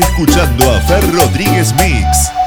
escuchando a Fer Rodríguez Mix.